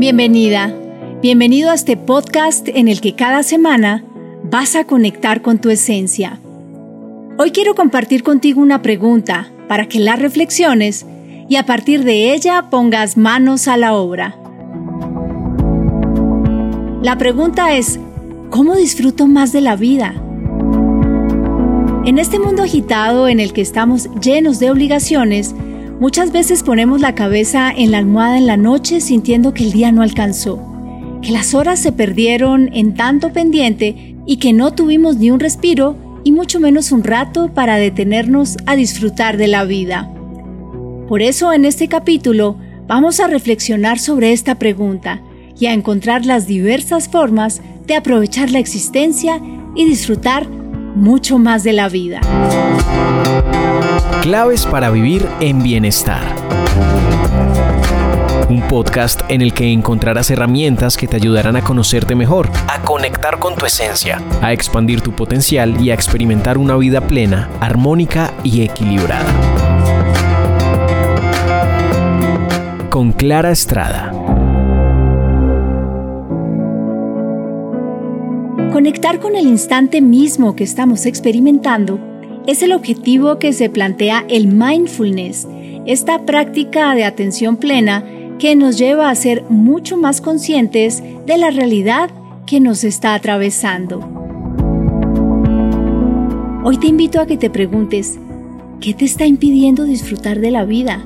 Bienvenida, bienvenido a este podcast en el que cada semana vas a conectar con tu esencia. Hoy quiero compartir contigo una pregunta para que la reflexiones y a partir de ella pongas manos a la obra. La pregunta es, ¿cómo disfruto más de la vida? En este mundo agitado en el que estamos llenos de obligaciones, Muchas veces ponemos la cabeza en la almohada en la noche sintiendo que el día no alcanzó, que las horas se perdieron en tanto pendiente y que no tuvimos ni un respiro y mucho menos un rato para detenernos a disfrutar de la vida. Por eso en este capítulo vamos a reflexionar sobre esta pregunta y a encontrar las diversas formas de aprovechar la existencia y disfrutar mucho más de la vida. Claves para vivir en bienestar. Un podcast en el que encontrarás herramientas que te ayudarán a conocerte mejor, a conectar con tu esencia, a expandir tu potencial y a experimentar una vida plena, armónica y equilibrada. Con Clara Estrada. Conectar con el instante mismo que estamos experimentando es el objetivo que se plantea el mindfulness, esta práctica de atención plena que nos lleva a ser mucho más conscientes de la realidad que nos está atravesando. Hoy te invito a que te preguntes, ¿qué te está impidiendo disfrutar de la vida?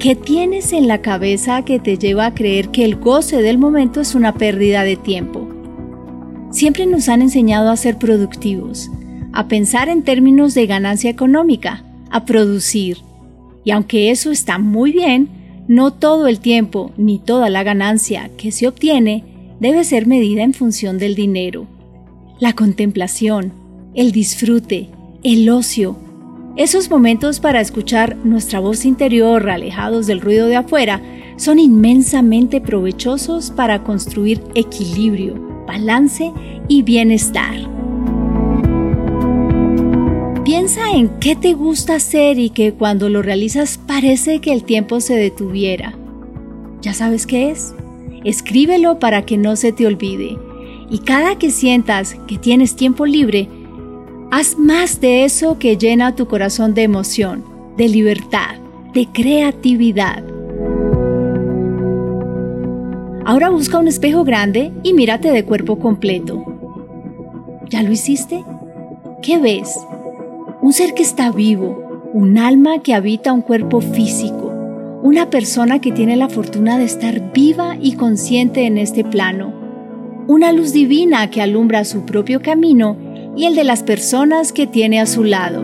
¿Qué tienes en la cabeza que te lleva a creer que el goce del momento es una pérdida de tiempo? Siempre nos han enseñado a ser productivos, a pensar en términos de ganancia económica, a producir. Y aunque eso está muy bien, no todo el tiempo ni toda la ganancia que se obtiene debe ser medida en función del dinero. La contemplación, el disfrute, el ocio, esos momentos para escuchar nuestra voz interior alejados del ruido de afuera son inmensamente provechosos para construir equilibrio, balance y bienestar. Piensa en qué te gusta hacer y que cuando lo realizas parece que el tiempo se detuviera. ¿Ya sabes qué es? Escríbelo para que no se te olvide. Y cada que sientas que tienes tiempo libre, haz más de eso que llena tu corazón de emoción, de libertad, de creatividad. Ahora busca un espejo grande y mírate de cuerpo completo. ¿Ya lo hiciste? ¿Qué ves? un ser que está vivo, un alma que habita un cuerpo físico, una persona que tiene la fortuna de estar viva y consciente en este plano, una luz divina que alumbra su propio camino y el de las personas que tiene a su lado.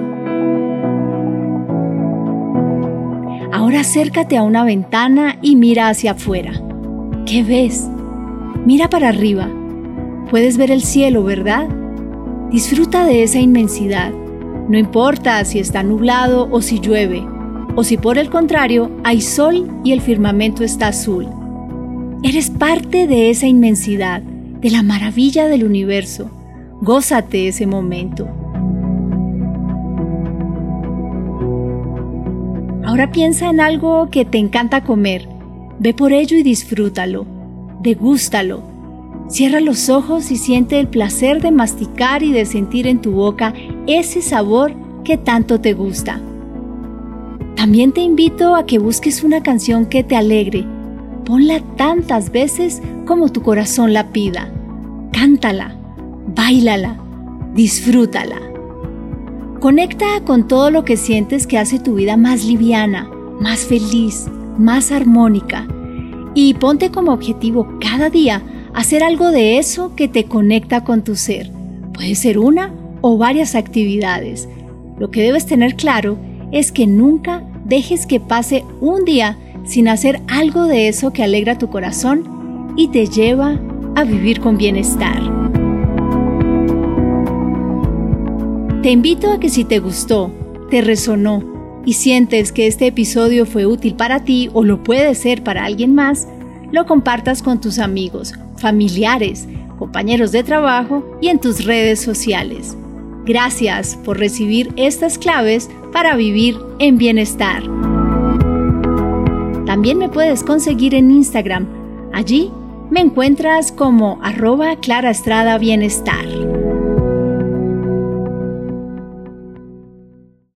Ahora acércate a una ventana y mira hacia afuera. ¿Qué ves? Mira para arriba. Puedes ver el cielo, ¿verdad? Disfruta de esa inmensidad no importa si está nublado o si llueve, o si por el contrario hay sol y el firmamento está azul. Eres parte de esa inmensidad, de la maravilla del universo. Gózate ese momento. Ahora piensa en algo que te encanta comer. Ve por ello y disfrútalo. Degústalo Cierra los ojos y siente el placer de masticar y de sentir en tu boca ese sabor que tanto te gusta. También te invito a que busques una canción que te alegre. Ponla tantas veces como tu corazón la pida. Cántala, bailala, disfrútala. Conecta con todo lo que sientes que hace tu vida más liviana, más feliz, más armónica. Y ponte como objetivo cada día hacer algo de eso que te conecta con tu ser. Puede ser una o varias actividades. Lo que debes tener claro es que nunca dejes que pase un día sin hacer algo de eso que alegra tu corazón y te lleva a vivir con bienestar. Te invito a que si te gustó, te resonó y sientes que este episodio fue útil para ti o lo puede ser para alguien más, lo compartas con tus amigos familiares, compañeros de trabajo y en tus redes sociales. Gracias por recibir estas claves para vivir en bienestar. También me puedes conseguir en Instagram. Allí Me encuentras como arroba Clara Estrada Bienestar.